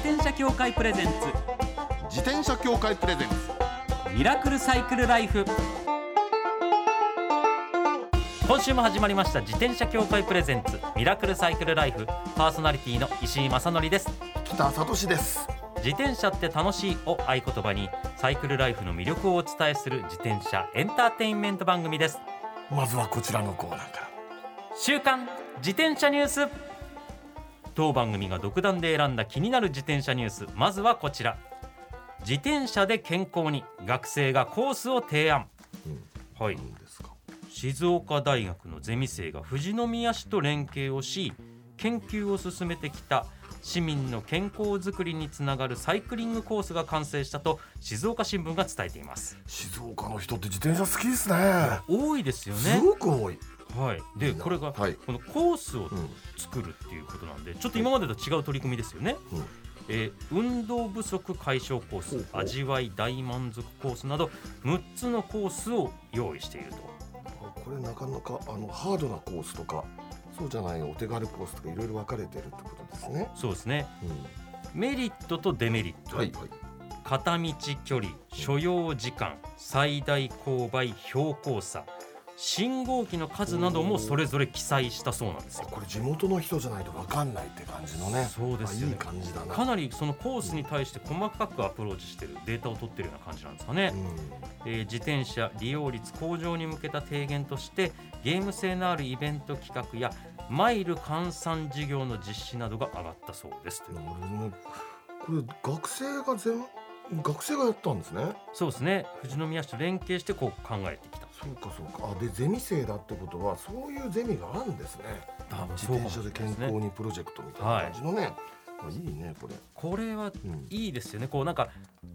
転車協会プレゼンツ。自転車協会プレゼンツ。ミラクルサイクルライフ。今週も始まりました。自転車協会プレゼンツ。ミラクルサイクルライフ。パーソナリティの石井正則です。北里志です。自転車って楽しいを合言葉にサイクルライフの魅力をお伝えする自転車エンターテインメント番組です。まずはこちらのコーナーから。週刊自転車ニュース当番組が独断で選んだ気になる自転車ニュース。まずはこちら。自転車で健康に学生がコースを提案、はい。何ですか？静岡大学のゼミ生が富士宮市と連携をし研究を進めてきた市民の健康づくりにつながるサイクリングコースが完成したと静岡新聞が伝えています。静岡の人って自転車好きですね。多いですよすねごく多い、はい。でこれがはい。このコースをうん作るっていうことなんでちょっと今までと違う取り組みですよね、うん。えー運動不足解消コース味わい大満足コースなど6つのコースを用意していると。これなかなかあのハードなコースとかそうじゃないお手軽コースとかいろいろ分かれてるってことですね、そうですね。うメリットとデメリット、ん、はいはい。片道距離所要時間最大勾配標高差信号機の数などもそれぞれ記載したそうなんですよ。あこれ地元の人じゃないと分かんないって感じのね。そうですよね。あいい感じだな。かなりそのコースに対して細かくアプローチしてるデータを取ってるような感じなんですかね、えー自転車利用率向上に向けた提言としてゲーム性のあるイベント企画やマイル換算事業の実施などが上がったそうです。とうん、なるほどねこれ学生が全学生がやったんですね。そうですね。富士宮市と連携してこう考えてきたそうかそうか。あでゼミ生だってことはそういうゼミがあるんですね。自転車で健康にプロジェクトみたいな感じのね、あい、いねこれ、これはうん。いいですよね。こうなんか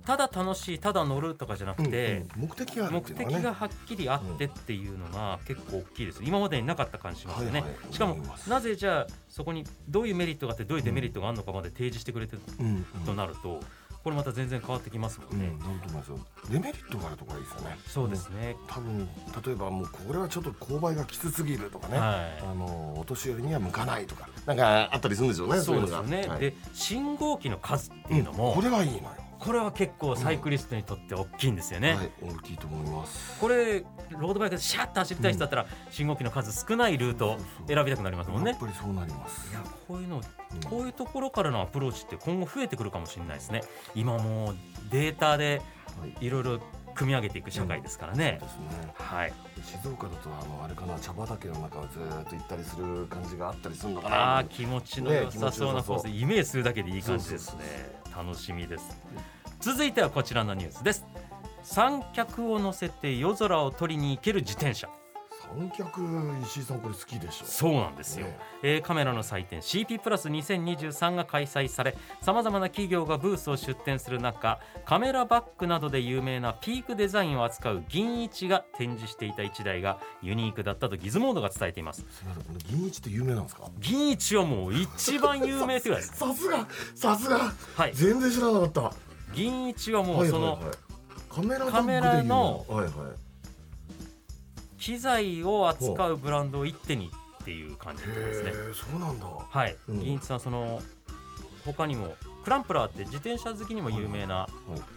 ただ楽しいただ乗るとかじゃなくて、うんうん目的がある目的がはっきりあってっていうのが結構大きいです。今までになかった感じしますよね、はいはいしかもなぜじゃあそこにどういうメリットがあってどういうデメリットがあるのかまで提示してくれてるうんうん。となるとこれまた全然変わってきますもうんん、ね、なると思いますよ。デメリットがあるところがいいですよね。そうですね、多分例えばもうこれはちょっと勾配がきつすぎるとかね、はあのお年寄りには向かないとかなんかあったりするんでしょうねいそうですよね、はい。で信号機の数っていうのも、ん。これはいいのよ、これは結構サイクリストにとって大きいんですよね、はい大きいと思います。これロードバイクでシャッと走りたい人だったら、信号機の数少ないルートを選びたくなりますもんね。やっぱりそうなります。いやこういうのうん。こういうところからのアプローチって今後増えてくるかもしれないですね。今もうデータではい。いろいろ組み上げていく社会ですからね。そう、ですね。はい。静岡だとあのあれかな茶畑の中をずーっと行ったりする感じがあったりするのかな。あー気持ちの良さそうなコース、ねイメージするだけでいい感じですそうね楽しみです。続いてはこちらのニュースです。三脚を乗せて夜空を取りに行ける自転車。三脚石井さんこれ好きでしょ？そうなんですよ、ね。えーカメラの祭典 CP プラス2023が開催されさまざまな企業がブースを出展する中カメラバッグなどで有名なピークデザインを扱う銀一が展示していた1台がユニークだったとギズモードが伝えています。銀一って有名なんですか？銀一はもう一番有名ってぐらい さすがさすが。はい。全然知らなかった。銀一はもうそのはいはいはい。カメラのはいはい機材を扱うブランドを一手にっていう感じですね。そうなんだ。はい、うん。銀一さんその他にもクランプラーって自転車好きにも有名な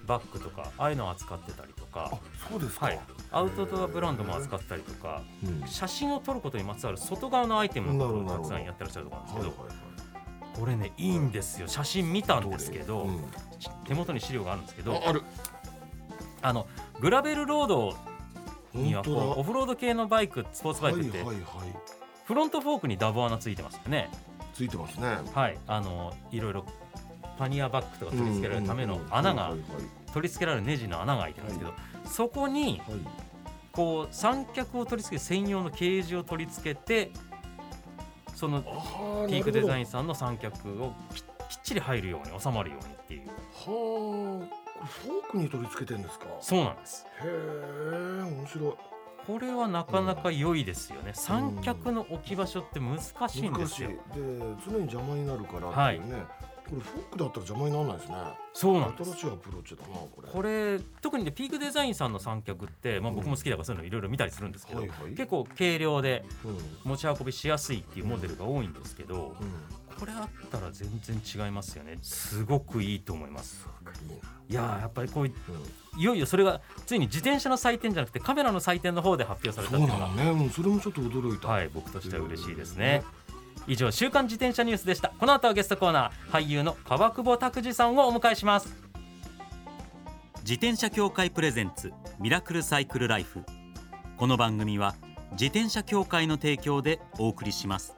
バッグとかああいうのを扱ってたりとか。あ、そうですか。はい、アウトドアブランドも扱ったりとかうん。写真を撮ることにまつわる外側のアイテムなるほどをたくさんやってらっしゃるところなんですけどこれねいいんですよ。写真見たんですけど、うん。手元に資料があるんですけどあある。あのグラベルロードにはこうオフロード系のバイクスポーツバイクってはいはいはい。フロントフォークにダブ穴ついてますよね。ついてますね。はい。あのいろいろパニアバッグとか取り付けられるための穴が取り付けられるネジの穴が開いてるんですけど、そこにこう三脚を取り付ける専用のケージを取り付けてそのあピークデザインンさんの三脚をききっちり入るように収まるようにっていう。はあフォークに取り付けてんですか？そうなんです。へえ面白い。これはなかなか良いですよね、三脚の置き場所って難しいんですよ。で常に邪魔になるからっていうね、これフォークだったら邪魔にならないですね。そうなんです。新しいアプローチだなこれ。これ特にねピークデザインさんの三脚って、まあ、僕も好きだからそういうのいろいろ見たりするんですけど、はいはい。結構軽量でうん。持ち運びしやすいっていうモデルが多いんですけど、うんこれあったら全然違いますよね。すごくいいと思います。いややっぱりこういいよいよそれがついに自転車の祭典じゃなくてカメラの祭典の方で発表されたそうっていうのが。なのね。うんそれもちょっと驚いた。はい僕としては嬉しいですね。以上週刊自転車ニュースでした。この後はゲストコーナー俳優の川久保拓司さんをお迎えします。自転車協会プレゼンツミラクルサイクルライフ。この番組は自転車協会の提供でお送りします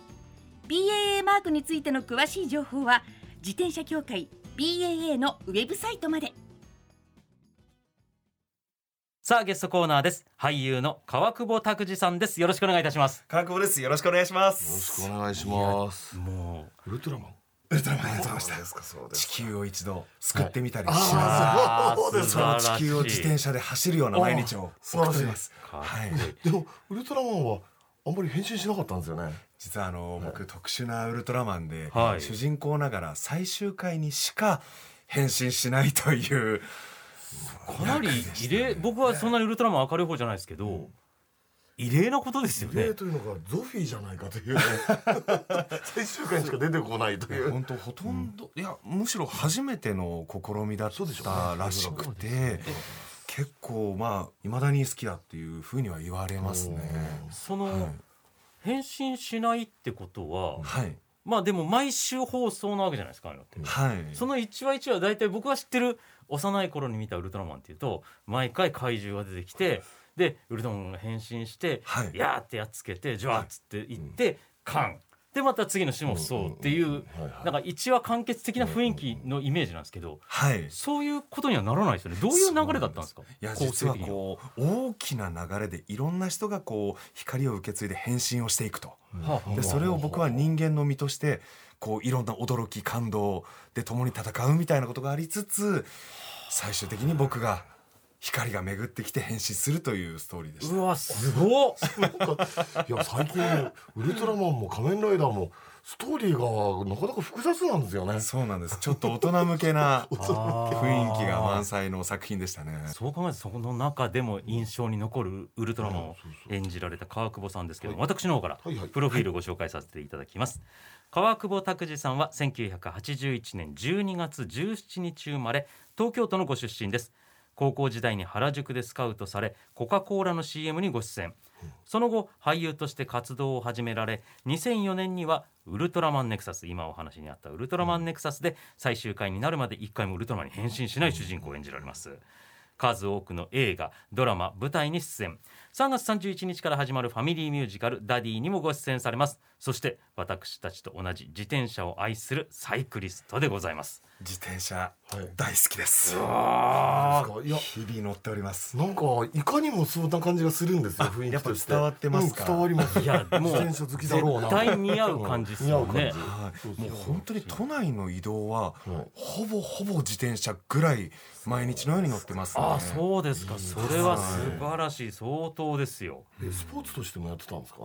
BAA マークについての詳しい情報は自転車協会 BAA のウェブサイトまで。さあゲストコーナーです。俳優の川久保拓司さんです。よろしくお願いいたします。川久保です。よろしくお願いしまよろしす。くお願いします。もウルトラマン。ウルトラマン。やってました。ですかそうです地球を一度救ってみたりしはいながら、あそうです。その地球を自転車で走るような毎日を送っております。はい。でもウルトラマンはあんまり変身しなかったんですよね。実はあの僕特殊なウルトラマンで、はい。主人公ながら最終回にしか変身しないというかなり異例僕はそんなにウルトラマン明るい方じゃないですけど、異例なことですよね。例というのがゾフィーじゃないかという。ね 最終回にしか出てこないという。本当ほとんど、いやむしろ初めての試みだっそうでしょうねたらしくて、結構まあ未だに好きだっていうふうには言われますね。その、はい。変身しないってことは、はい。まあでも毎週放送なわけじゃないですかあのって、はい。その1話1話大体僕が知ってる幼い頃に見たウルトラマンっていうと毎回怪獣が出てきてでウルトラマンが変身して、はい。やーってやっつけてジュワーっつっていって、カンでまた次の種もそうっていう、なんか1話完結的な雰囲気のイメージなんですけど、はい。そういうことにはならないですよね。どういう流れだったんですか？いや実はこう大きな流れでいろんな人がこう光を受け継いで変身をしていくと。はあでそれを僕は人間の身としてこういろんな驚き感動で共に戦うみたいなことがありつつ最終的に僕が光が巡ってきて変身するというストーリーでした。うわすごっ。いや最近ウルトラマンも仮面ライダーもストーリーがなかなか複雑なんですよね。そうなんです。ちょっと大人向けな雰囲気が満載の作品でしたね。そう考えるとその中でも印象に残るウルトラマンを演じられた川久保さんですけども、私の方からはいはい。プロフィールをご紹介させていただきます、川久保拓司さんは1981年12月17日生まれ東京都のご出身です高校時代に原宿でスカウトされコカ・コーラの CM にご出演。その後俳優として活動を始められ2004年にはウルトラマンネクサス今お話にあったウルトラマンネクサスで最終回になるまで一回もウルトラマンに変身しない主人公を演じられます。数多くの映画ドラマ舞台に出演。3月31日から始まるファミリーミュージカル「ダディ」にもご出演されます。そして私たちと同じ自転車を愛するサイクリストでございます。自転車はい。大好きです。あいや日々乗っております。なんかいかにもそんな感じがするんですよ雰囲気として。やっぱ伝わってます伝わります。いやもう自転車好きだろうな。絶対似合う感じですよね。もう本当に都内の移動ははい。ほぼほぼ自転車ぐらい毎日のように乗ってますね。ああそうですか。それは素晴らしい。相当ですよ。えスポーツとしてもやってたんですか？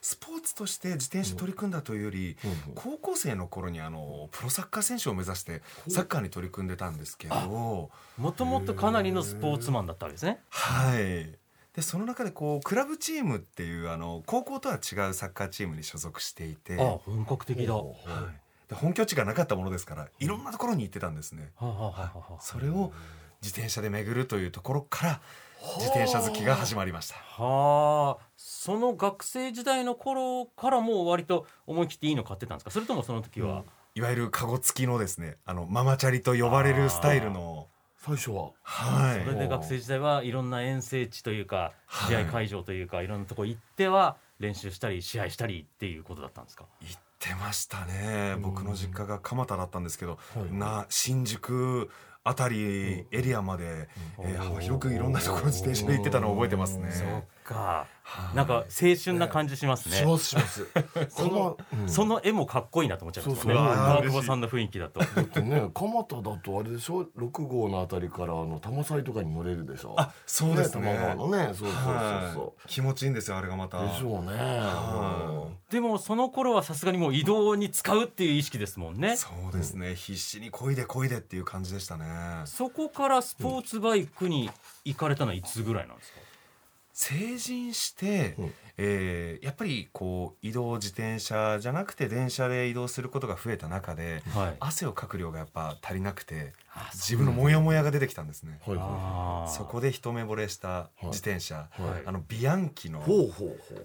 スポーツとして自転車取り組んだというより、うん高校生の頃にあのプロサッカー選手を目指してサッカーに取り組んでたんですけど、もともとかなりのスポーツマンだったわけですね。はい。でその中でこうクラブチームっていうあの高校とは違うサッカーチームに所属していて、ああ本格的だ。はい。で本拠地がなかったものですからいろんなところに行ってたんですね。それを自転車で巡るというところから自転車好きが始まりました。はあ。その学生時代の頃からもう割と思い切っていいの買ってたんですか？それともその時は、いわゆるカゴ付きのですねあのママチャリと呼ばれるスタイルの。最初は。はい。それで学生時代はいろんな遠征地というかはい。試合会場というかいろんなとこ行っては練習したり試合したりっていうことだったんですか？行ってましたね。僕の実家が蒲田だったんですけど、はい。な新宿あたりエリアまで、えー幅広くいろんなところ自転車で行ってたのを覚えてますね。そっか。はい。なんか青春な感じしますね。しますします。そのうん。その絵もかっこいいなと思っちゃいますよね。そうそう。川久保さんの雰囲気だと。だってね蒲田だとあれでしょ？6号のあたりからあの多摩祭とかに乗れるでしょ？あそうですね。多摩川のね。そうそうそうはい。そ気持ちいいんですよあれがまた。うでしょうね。はでもその頃はさすがにもう移動に使うっていう意識ですもんね。そうですね、必死に漕いで漕いでっていう感じでしたね。そこからスポーツバイクに行かれたのはいつぐらいなんですか？成人して、うん。えーやっぱりこう移動自転車じゃなくて電車で移動することが増えた中ではい。汗をかく量がやっぱ足りなくてあ自分のモヤモヤが出てきたんですね。はいそこで一目惚れした自転車、いはい。あのビアンキの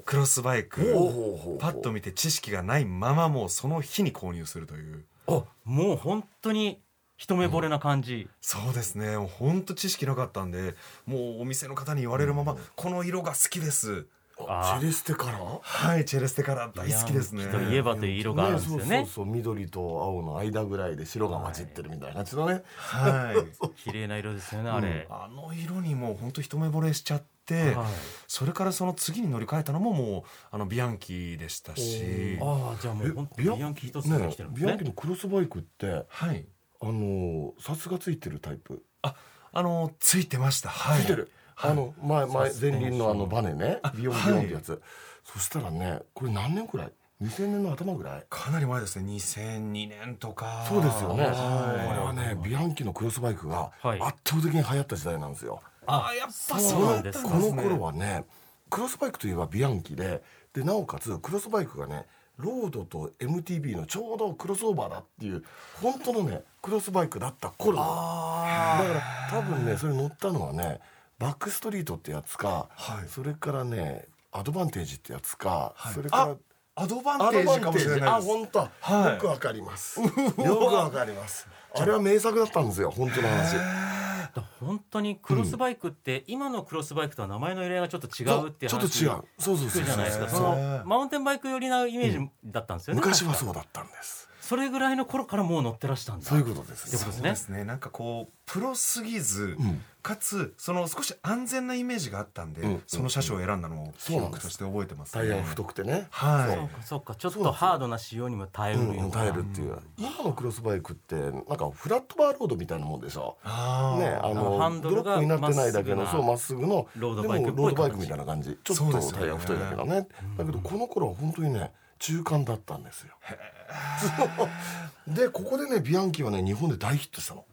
クロスバイクほうほうほう。パッと見て知識がないままもうその日に購入するという。あもう本当に一目惚れな感じ、そうですね。もうほんと知識なかったんでもうお店の方に言われるまま、この色が好きです。ああチェレステカラーはいチェレステカラー大好きですね。といえばという色があるんですよね。そうそうそう緑と青の間ぐらいで白が混じってるみたいなやつのね。はい。綺麗な色ですよねあれ、あの色にもうほんと一目惚れしちゃって、はい。それからその次に乗り換えたのももうあのビアンキでしたし。ああじゃあもう本当ビアンキ一つできてるんですね。ビアンキのクロスバイクってはいあのサスがついてるタイプ。ああのついてました。はい。ついてる、あの前前前輪のあのバネね。ビヨンビヨンってやつ、そしたらねこれ何年くらい？2000年の頭ぐらい？かなり前ですね。2002年とか。そうですよね、これははいねビアンキのクロスバイクがはい。圧倒的に流行った時代なんですよ、あやっぱそう。なんですこの頃はねクロスバイクといえばビアンキででなおかつクロスバイクがねロードと MTB のちょうどクロスオーバーだっていう本当のねクロスバイクだった頃。だから多分ねそれ乗ったのはねバックストリートってやつか、はい。それからねアドバンテージってやつか、はい。それからあアドバンテテージかもしれないです。あ本当、はい。よくわかります。よくわかります。あれは名作だったんですよ本当の話本当にクロスバイクって、今のクロスバイクとは名前の由来がちょっと違うっていうちょっと話違う。そうそう聞そう。くじゃないですか。そのマウンテンバイク寄りなイメージだったんですよね、昔はそうだったんですそれぐらいの頃からもう乗ってらしたんだ。そういうことです。そうですね。なんかこうプロすぎず、うん。かつその少し安全なイメージがあったんで、うん。その車種を選んだのを記憶として覚えてます、タイヤが太くてね。はい。そうかそうか。ちょっとハードな仕様にも耐えうるようん耐えるっていう。今のクロスバイクってなんかフラットバーロードみたいなもんでしょあー。ねあのハンドルがドロップになってないだけのまっすぐなそうまっすぐのロードバイクロードバイクみたいな感じ。ちょっとタイヤが太いだけどね。だけどこの頃は本当にね中間だったんですよでここでねビアンキはね日本で大ヒットしたの。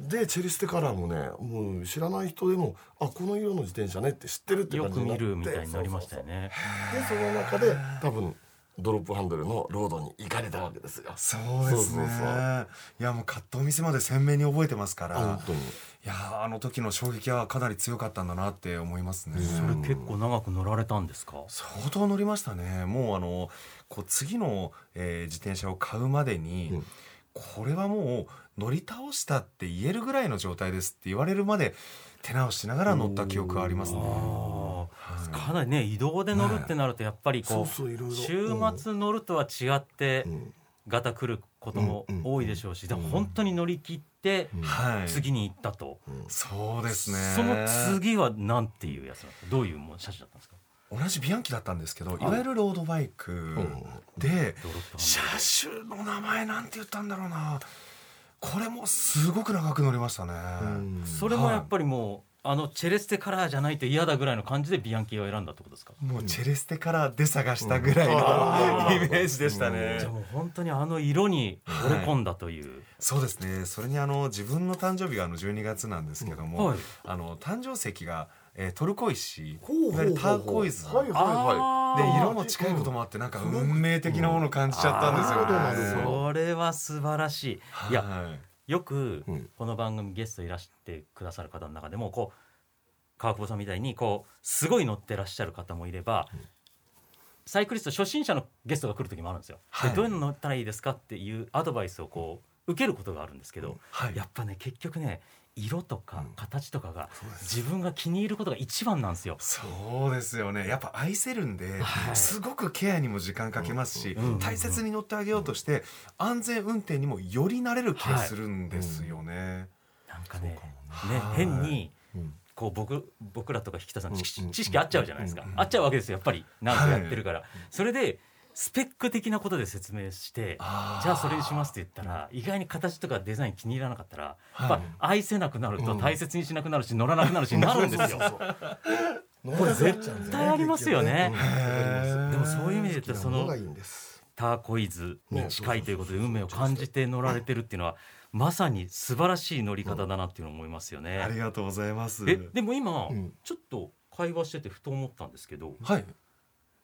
でチェリステカラーもねもう知らない人でもあこの色の自転車ねって知ってるってよく見感じになって。るみたいになりましたよね。でその中で多分ドロップハンドルのロードに行かれたわけですよ。そうですね。そうそうそう。いやもうカット店まで鮮明に覚えてますから。あ本当に。いやーあの時の衝撃はかなり強かったんだなって思いますね、それ結構長く乗られたんですか？相当乗りましたね。もうあのこう次の、えー自転車を買うまでに、うん。これはもう乗り倒したって言えるぐらいの状態ですって言われるまで手直ししながら乗った記憶がありますね。かなりね移動で乗るってなるとやっぱりこそう週末乗るとは違ってうん。ガタ来ることもうん多いでしょうしでも本当に乗り切って次に行ったと。そうですね。その次はなんていうやつなんですかどういうもう車種だったんですか？同じビアンキだったんですけどい。わゆるロードバイクで、車種の名前なんて言ったんだろうな。これもすごく長く乗りましたね、うん。それもやっぱりもうあのチェレステカラーじゃないと嫌だぐらいの感じでビアンキを選んだってことですか？もうチェレステカラーで探したぐらいの、イメージでしたね、じゃあもう本当にあの色に惚れ込んだという、そうですね。それにあの自分の誕生日があの12月なんですけども、はい。あの誕生石が、えートルコ石いわゆるターコイズ。ではいはいはあー。色も近いこともあってなんか運命的なものを感じちゃったんですよね。なるほどなるほどそれは素晴らしい。いやはいよくうん。この番組ゲストいらしてくださる方の中でもこう川久保さんみたいにこうすごい乗ってらっしゃる方もいれば、サイクリスト初心者のゲストが来る時もあるんですよ。はい。でどういうの乗ったらいいですかっていうアドバイスをこう受けることがあるんですけど、はい。やっぱね結局ね色とかうん。形とかが自分が気に入ることが一番なんですよ。そうですよね。やっぱ愛せるんで、はい。すごくケアにも時間かけますし、うん大切に乗ってあげようとして、安全運転にもより慣れる気がするんですよね。なんかねねはい変にうんこう僕僕らとか引田さん知識うん知識合っちゃうじゃないですかうん合っちゃうわけですよやっぱり何かやってるから、それでスペック的なことで説明してじゃあそれにしますって言ったら意外に形とかデザイン気に入らなかったらやっはいぱ愛せなくなるとうん。大切にしなくなるし乗らなくなるし なるんですよ。これ絶対ありますよね。でもそういう意味で言ったらそのターコイズに近いということで運命を感じて乗られてるっていうのはまさに素晴らしい乗り方だなっていうのを思いますよね。ありがとうございます。えでも今、うん。ちょっと会話しててふと思ったんですけどはい。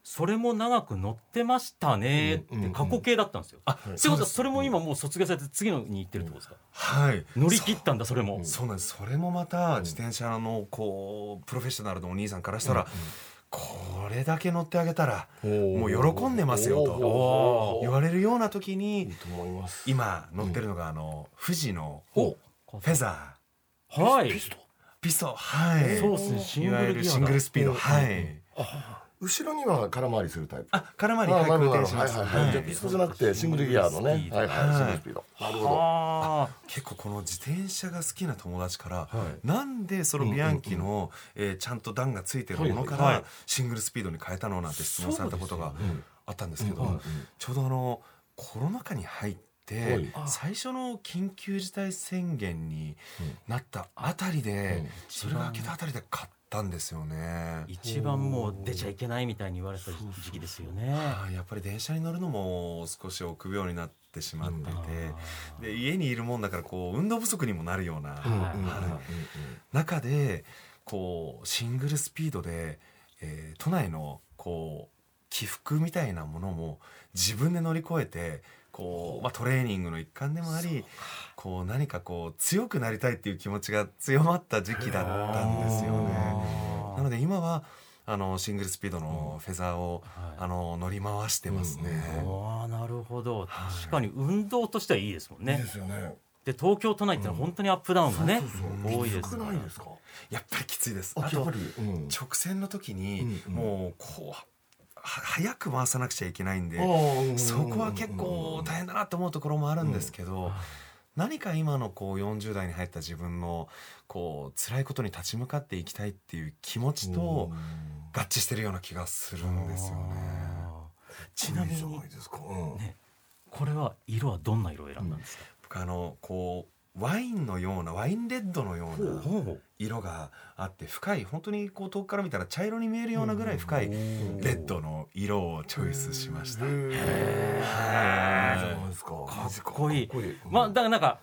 それも長く乗ってましたねって過去形だったんですよ。あ、そうです。はそれも今もう卒業されて次のに行ってるってことですか、はい。乗り切ったんだそれも、そうなんです。それもまた自転車のこうプロフェッショナルのお兄さんからしたら、これだけ乗ってあげたらもう喜んでますよと言われるような時いいに今乗ってるのがあの富士のお。フェザはい。ピスト。ーピスト。ンはい。そうですね。シングルギアだゆるシングルスピード。うんはい。後ろには空回りするタイプ。あ、空回りあはいはい転します。はいはいじゃピストじゃなくてシングルギアのね。はいはいシングルスピード。なるほど。あ 結構この自転車が好きな友達から、はい。なんでそのビアンキの、えーちゃんと段がついてるものからシングルスピードに変えたのなんて質問されたことがあったんですけど、ちょうどあのコロナ禍に入って、はい。最初の緊急事態宣言になったあたりで、うん。それが明けたあたりで買ったんですよね。一番もう出ちゃいけないみたいに言われてた時期ですよね。はいやっぱり電車に乗るのも少し臆病になってしまって。いて、で家にいるもんだからこう運動不足にもなるような、中でこうシングルスピードで、えー都内のこう起伏みたいなものも自分で乗り越えてこう、まあ、トレーニングの一環でもありこう何かこう強くなりたいっていう気持ちが強まった時期だったんですよね。なので今はあのシングルスピードのフェザーを、はい。あの乗り回してますね。ああなるほど。確かに運動としてはいいですもんね。いいで。すよね。で東京都内ってのは本当にアップダウンがねそうそうそう。多いです少ないですか？やっぱりきついです。あとあやっぱりうん。直線の時に、うんうん。もうこうは早く回さなくちゃいけないんで、そこは結構大変だなと思うところもあるんですけど、何か今のこう40代に入った自分のこう辛いことに立ち向かっていきたいっていう気持ちと合致してるような気がするんですよね。ちなみに。ないですか。うん。ね。これは色はどんな色を選んだんですか？僕あのこうワインのようなワインレッドのような色があって深い本当にこう遠くから見たら茶色に見えるようなぐらい深いレッドの色をチョイスしました。へー。いいじゃないですか。かっこいい。かっこいい。まあだからなんか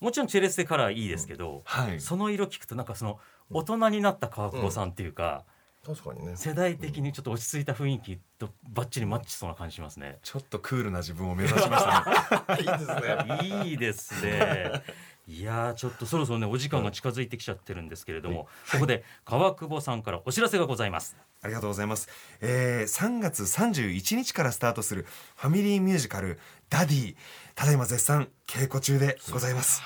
もちろんチェレステカラーいいですけど、はい。その色聞くとなんかその大人になった川久保さんっていうか、確かにね世代的にちょっと落ち着いた雰囲気とバッチリマッチしそうな感じしますね。ちょっとクールな自分を目指しましたね。いいですねいいですね。いやーちょっとそろそろねお時間が近づいてきちゃってるんですけれども、ここで川久保さんからお知らせがございます。ありがとうございます。えー、3月31日からスタートするファミリーミュージカルダディ。ただいま絶賛稽古中でございます。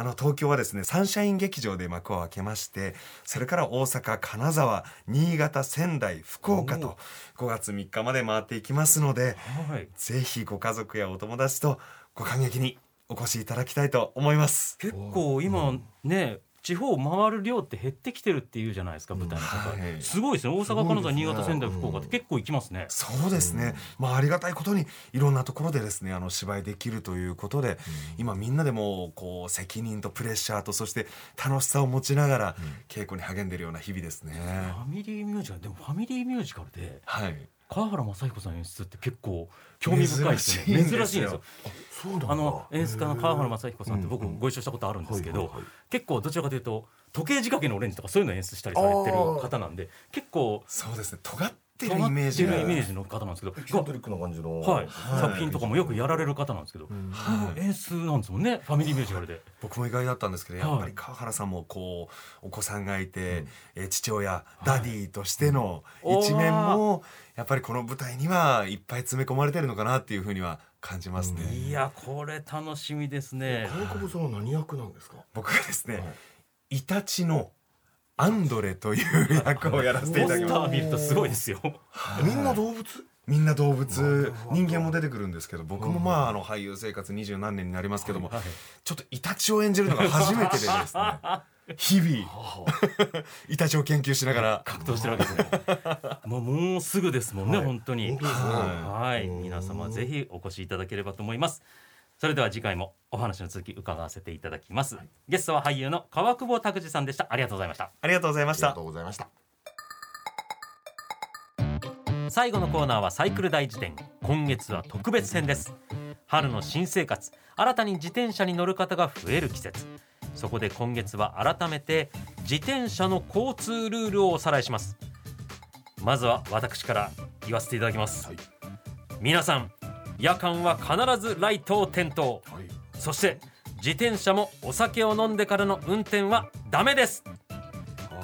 あの東京はですねサンシャイン劇場で幕を開けましてそれから大阪金沢新潟仙台福岡と5月3日まで回っていきますのではい。ぜひご家族やお友達とご感激にお越しいただきたいと思います。結構今ね地方を回る量って減ってきてるっていうじゃないですか舞台の方、はい。すごいですね。大阪金沢新潟仙台福岡って結構行きますね。そうですね、まあありがたいことにいろんなところでですねあの芝居できるということで、今みんなでもうこう責任とプレッシャーとそして楽しさを持ちながら稽古に励んでいるような日々ですね。ファミリーミュージカルでもファミリーミュージカルではい川原雅彦さん演出って結構興味深いですよね。珍しいんですよ。あの演出家の川原雅彦さんって僕ご一緒したことあるんですけど、結構どちらかというと時計仕掛けのオレンジとかそういうのを演出したりされてる方なんで結構そうですね。尖っってるイメージの方なんですけど。エキセントリックな感じの。はい、はい。作品とかもよくやられる方なんですけど、はい。演出なんですもんね。ファミリーミュージカルで。僕も意外だったんですけどはい。やっぱり川原さんもこうお子さんがいて、えー父親ダディとしての一面もやっぱりこの舞台にはいっぱい詰め込まれてるのかなっていうふうには感じますね。いやこれ楽しみですね。金久保さんは何役なんですか？僕がですね、はい。イタチのアンドレという役をやらせていただきます。すごいですよ。みんな動物？みんな動物。人間も出てくるんですけど僕もまああの俳優生活二十何年になりますけども、はい。ちょっとイタチを演じるのが初めてでですね。日々。イタチを研究しながら。格闘してるわけですね。もうもうすぐですもんね、はい。本当に。はい。うん皆様ぜひお越しいただければと思いますそれでは次回もお話の続き伺わせていただきます、ゲストは俳優の川久保拓司さんでした。ありがとうございました。ありがとうございました。ありがとうございました。最後のコーナーはサイクル大辞典今月は特別編です。春の新生活新たに自転車に乗る方が増える季節。そこで今月は改めて自転車の交通ルールをおさらいします。まずは私から言わせていただきます、はい。皆さん夜間は必ずライトを点灯。はい。そして自転車もお酒を飲んでからの運転はダメです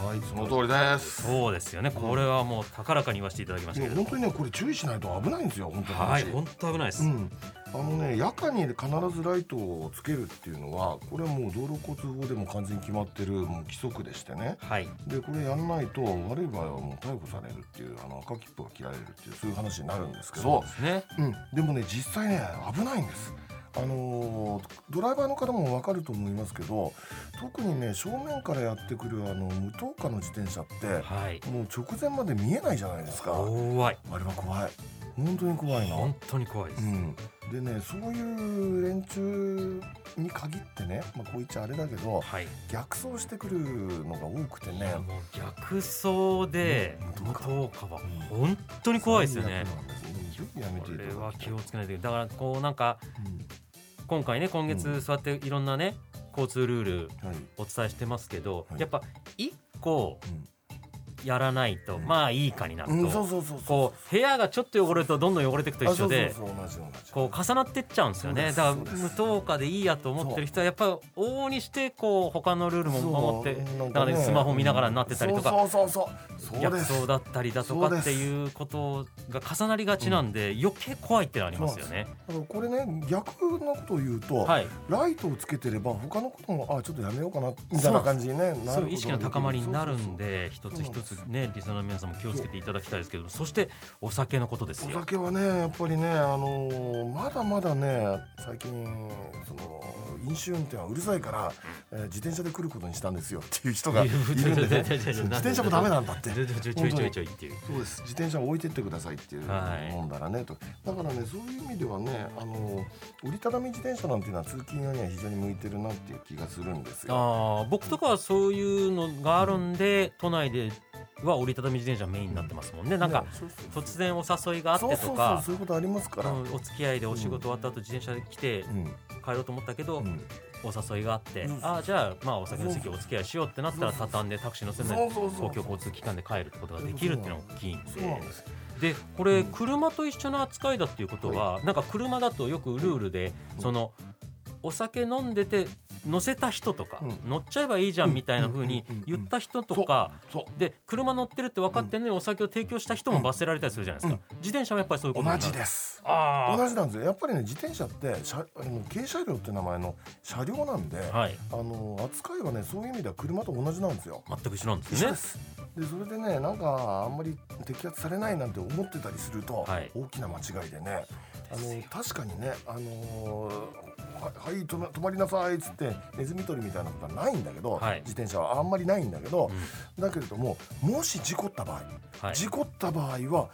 はいその通りです。そうですよね。これはもう高らかに言わせていただきましたけど本当にねこれ注意しないと危ないんですよ本当に。はい本当危ないです、うん、あのね夜間に必ずライトをつけるっていうのはこれはもう道路交通法でも完全に決まってるもう規則でしてね。はい。でこれやんないと悪い場合はもう逮捕されるっていうあの赤切符が切られるっていうそういう話になるんですけど。そうですね。うん、でもね実際ね危ないんです。あのードライバーの方も分かると思いますけど特にね正面からやってくるあの無灯火の自転車ってはい。もう直前まで見えないじゃないですか。怖い。あれは怖い。本当に怖いの本。当に怖いです、うん、でねそういう連中に限ってね、まあ、こう言っちゃあれだけどはい。逆走してくるのが多くてね。もう逆走でうん無灯火。は本当に怖いですよね。うんやめこていただれは気をつけないといけない。だからこうなんかうん今回ね今月そうやっていろんなね交通ルールはい。お伝えしてますけど、はい。やっぱ一個うんやらないと、まあいいかになると、こう部屋がちょっと汚れるとどんどん汚れていくと一緒でこう重なってっちゃうんですよね。だから無灯火でいいやと思ってる人はやっぱり往々にしてこう他のルールも守ってだからねスマホ見ながらになってたりとか。そうそうそうそう。そう逆です。走だったりだとかっていうことが重なりがちなんで余計怖いってのありますよね。だからこれね逆のことを言うと、はい、ライトをつけてれば他のこともあちょっとやめようかなみたいな感じにね意識の高まりになるんで一つ一つねリスナーの皆さんも気をつけていただきたいですけどそしてお酒のことですよ。お酒はねやっぱりねあのーまだまだね最近その飲酒運転はうるさいから、えー自転車で来ることにしたんですよっていう人がいるんでね自転車もダメなんだってちょいちょいちょいちょいちょいっていう。そうです自転車を置いてってくださいっていうはいもんだらねとだからねそういう意味ではねあの折りたたみ自転車なんていうのは通勤用には非常に向いてるなっていう気がするんですよ。あー僕とかはそういうのがあるんで都内では折りたたみ自転車メインになってますもんね。なんかねそうそう。突然お誘いがあってとかそういうことありますから。うんお付き合いでお仕事終わった後自転車で来てうん。帰ろうと思ったけどうん。お誘いがあってうんああじゃあまあお酒の席お付き合いしようってなったら畳んでタクシー乗せない公共交通機関で帰るってことができるっていうのが大きいんで。でこれうん。車と一緒の扱いだっていうことはなんか車だとよくルールでうん。そのお酒飲んでて乗せた人とかうん。乗っちゃえばいいじゃんみたいな風に言った人とかで車乗ってるって分かってんのにお酒を提供した人も罰せられたりするじゃないですか。自転車もやっぱりそういうこと同じです。あ同じなんですよ。やっぱりね自転車って車あの軽車両って名前の車両なんで、あはい。あの扱いはねそういう意味では車と同じなんですよ。全く一緒なんですよね。でそれでねなんかあんまり摘発されないなんて思ってたりすると、はい。大きな間違いでね。あの確かにねあのーははい止ま止まりなさいっつってネズミ捕りみたいなことはないんだけど、はい。自転車はあんまりないんだけど、うだけれどももし事故った場合、はい。事故った場合は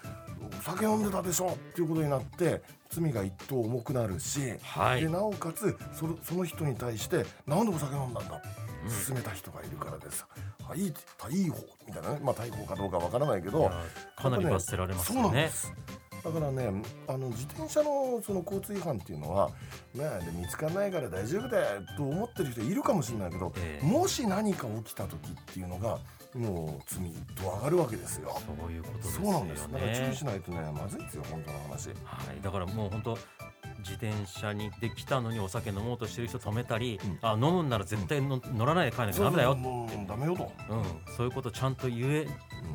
お酒飲んでたでしょっていうことになって罪が一等重くなるし、はいでなおかつそのその人に対してなんでお酒飲んだんだ勧めた人がいるからです。はい、逮捕みたいなね、まあ逮捕かどうかわからないけどいや、かなり罰せられますよね。そうなんです。だからねあの自転車のその交通違反っていうのは、ね、で見つからないから大丈夫だよと思ってる人いるかもしれないけど、ええもし何か起きた時っていうのがもう罪と上がるわけですよ。そういうことですよそうなんです。だから注意ねしないとねまずいですよ本当の話。はい、だからもう本当自転車にできたのにお酒飲もうとしてる人止めたり、うん。あ飲むんなら絶対の乗らないで帰らなきゃダメだよ、ダメよと。うん、そういうことちゃんと言え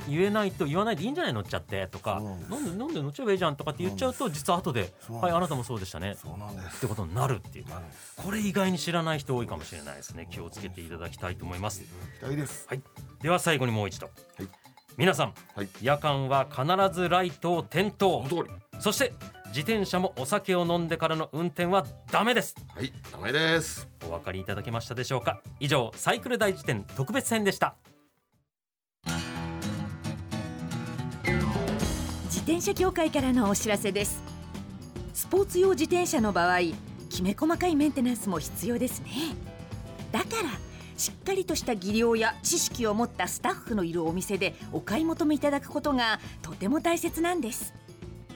言えないと言わないでいいんじゃない乗っちゃってとか。飲んで飲んで乗っちゃえばいいじゃんとかって言っちゃうと実は後ではいあなたもそうでしたね。そうなんです。ってことになるっていう。これ意外に知らない人多いかもしれないですね。気をつけていただきたいと思います。期待です。はい。では最後にもう一度、い。皆さん、はい。夜間は必ずライトを点灯。そして自転車もお酒を飲んでからの運転はダメです。はいダメです。お分かりいただけましたでしょうか？以上サイクル大辞典特別編でした。自転車協会からのお知らせです。スポーツ用自転車の場合きめ細かいメンテナンスも必要ですね。だからしっかりとした技量や知識を持ったスタッフのいるお店でお買い求めいただくことがとても大切なんです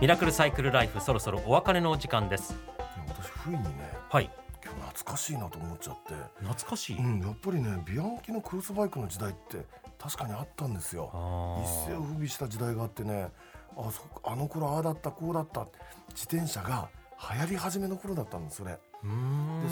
ミラクルサイクルライフそろそろお別れのお時間です。私不意にねはい。今日懐かしいなと思っちゃって。懐かしい、うん、やっぱりねビアンキのクロスバイクの時代って確かにあったんですよ。あ一世を風靡した時代があってねあそあの頃ああだったこうだった。自転車が流行り始めの頃だったんですそれ。でで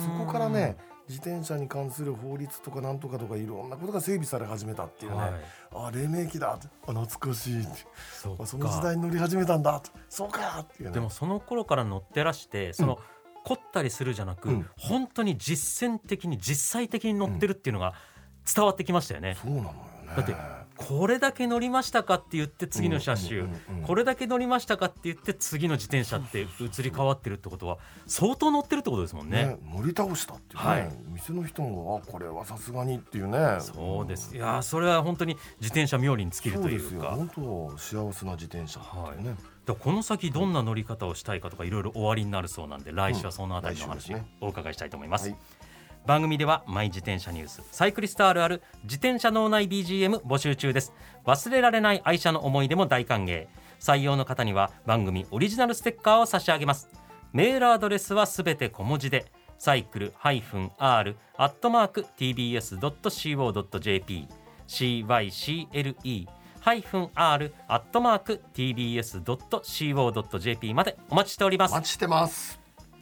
そこからね自転車に関する法律とかなんとかとかいろんなことが整備され始めたっていうね、はい、あ黎明期だ。あ懐かしい。そあその時代に乗り始めたんだ。そうか。っていうね。でもその頃から乗ってらしてその、凝ったりするじゃなく、うん。本当に実践的に実際的に乗ってるっていうのが伝わってきましたよね、そうなのよね。だってこれだけ乗りましたかって言って次の車種、これだけ乗りましたかって言って次の自転車って移り変わってるってことは相当乗ってるってことですもんね。ね乗り倒したっていうね、はい。店の人もあこれはさすがにっていうね。そうです。いやーそれは本当に自転車冥利に尽きるというか。そうですよ。本当幸せな自転車ね、だからこの先どんな乗り方をしたいかとかいろいろ終わりになるそうなんで来週はそのあたりの話お伺いしたいと思います。はい番組ではマイ自転車ニュースサイクリストあるある自転車脳内 BGM 募集中です。忘れられない愛車の思い出も大歓迎。採用の方には番組オリジナルステッカーを差し上げます。メールアドレスはすべて小文字でサイクル -r アットマーク tbs.co.jp cycle -r アットマーク tbs.co.jp までお待ちしております。お待ちしてます。